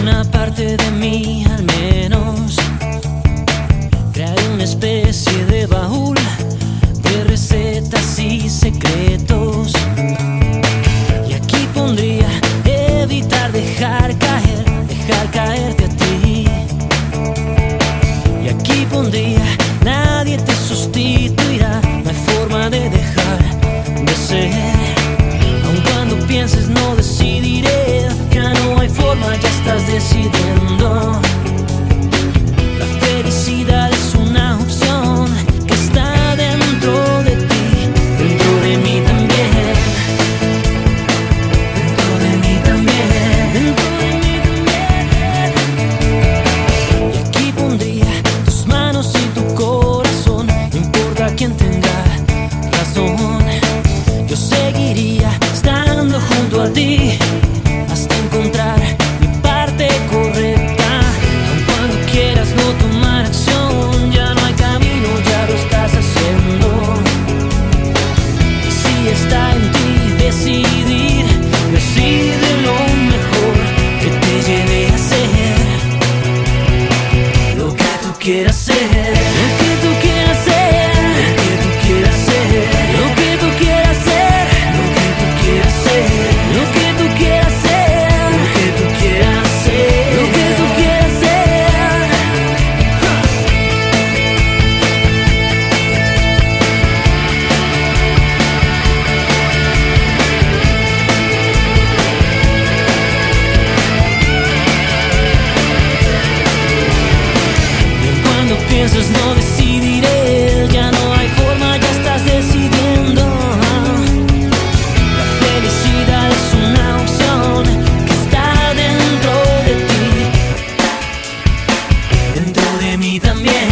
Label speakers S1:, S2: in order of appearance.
S1: una parte de mí al menos. Crearé una especie de baúl de recetas y secretos. Y aquí pondría evitar dejar caer, dejar caerte a ti. Y aquí pondría nadie te sustituirá, no hay forma de dejar de ser. Aun cuando pienses no decidiré ya estás decidiendo. La felicidad es una opción que está dentro de ti, dentro de mí también. Dentro de mí también. Dentro de mí también. Y aquí pondría tus manos y tu corazón, no importa quién tenga razón. Yo seguiría estando junto a ti que tú no decidiré, ya no hay forma, ya estás decidiendo. La felicidad es una opción que está dentro de ti, dentro de mí también.